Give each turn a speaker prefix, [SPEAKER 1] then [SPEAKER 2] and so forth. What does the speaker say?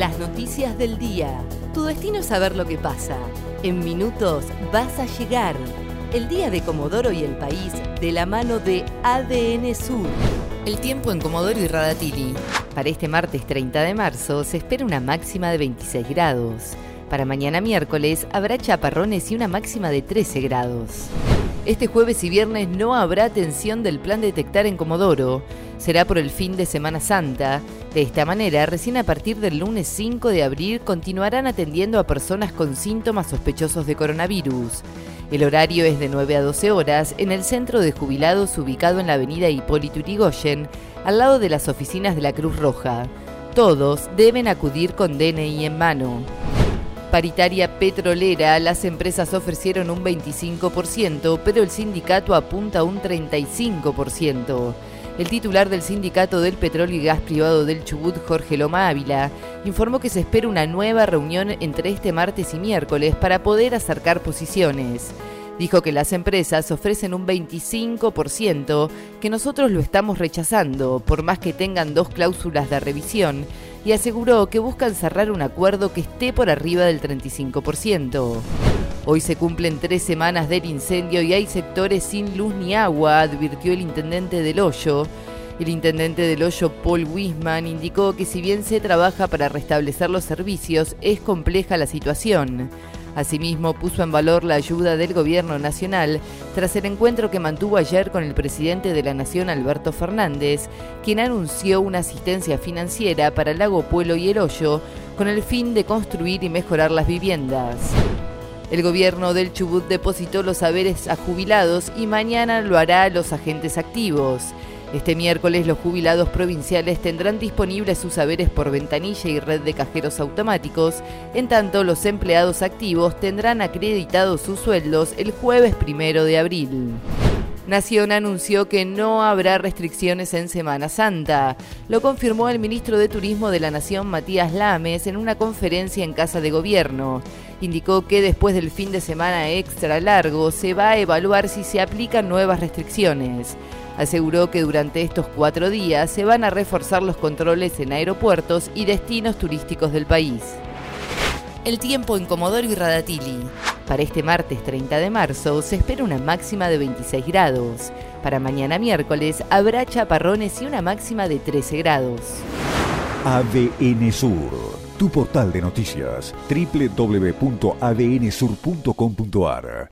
[SPEAKER 1] Las noticias del día. Tu destino es saber lo que pasa. En minutos vas a llegar. El día de Comodoro y el país de la mano de ADN Sur. El tiempo en Comodoro y Radatili. Para este martes 30 de marzo se espera una máxima de 26 grados. Para mañana miércoles habrá chaparrones y una máxima de 13 grados. Este jueves y viernes no habrá atención del plan detectar en Comodoro. Será por el fin de Semana Santa. De esta manera, recién a partir del lunes 5 de abril continuarán atendiendo a personas con síntomas sospechosos de coronavirus. El horario es de 9 a 12 horas en el centro de jubilados ubicado en la avenida Hipólito Yrigoyen, al lado de las oficinas de la Cruz Roja. Todos deben acudir con DNI en mano. Paritaria petrolera, las empresas ofrecieron un 25%, pero el sindicato apunta un 35%. El titular del Sindicato del Petróleo y Gas Privado del Chubut, Jorge Loma Ávila, informó que se espera una nueva reunión entre este martes y miércoles para poder acercar posiciones. Dijo que las empresas ofrecen un 25%, que nosotros lo estamos rechazando, por más que tengan dos cláusulas de revisión, y aseguró que buscan cerrar un acuerdo que esté por arriba del 35%. Hoy se cumplen tres semanas del incendio y hay sectores sin luz ni agua, advirtió el intendente del Hoyo. El intendente del Hoyo, Paul Wisman, indicó que si bien se trabaja para restablecer los servicios, es compleja la situación. Asimismo, puso en valor la ayuda del gobierno nacional tras el encuentro que mantuvo ayer con el presidente de la Nación, Alberto Fernández, quien anunció una asistencia financiera para Lago Pueblo y El Hoyo con el fin de construir y mejorar las viviendas. El gobierno del Chubut depositó los saberes a jubilados y mañana lo hará a los agentes activos. Este miércoles los jubilados provinciales tendrán disponibles sus saberes por ventanilla y red de cajeros automáticos, en tanto los empleados activos tendrán acreditados sus sueldos el jueves primero de abril. Nación anunció que no habrá restricciones en Semana Santa. Lo confirmó el ministro de Turismo de la Nación, Matías Lames, en una conferencia en Casa de Gobierno. Indicó que después del fin de semana extra largo se va a evaluar si se aplican nuevas restricciones. Aseguró que durante estos cuatro días se van a reforzar los controles en aeropuertos y destinos turísticos del país. El tiempo en Comodoro y Radatili. Para este martes 30 de marzo se espera una máxima de 26 grados. Para mañana miércoles habrá chaparrones y una máxima de 13 grados.
[SPEAKER 2] ADN Sur, tu portal de noticias, www.adnsur.com.ar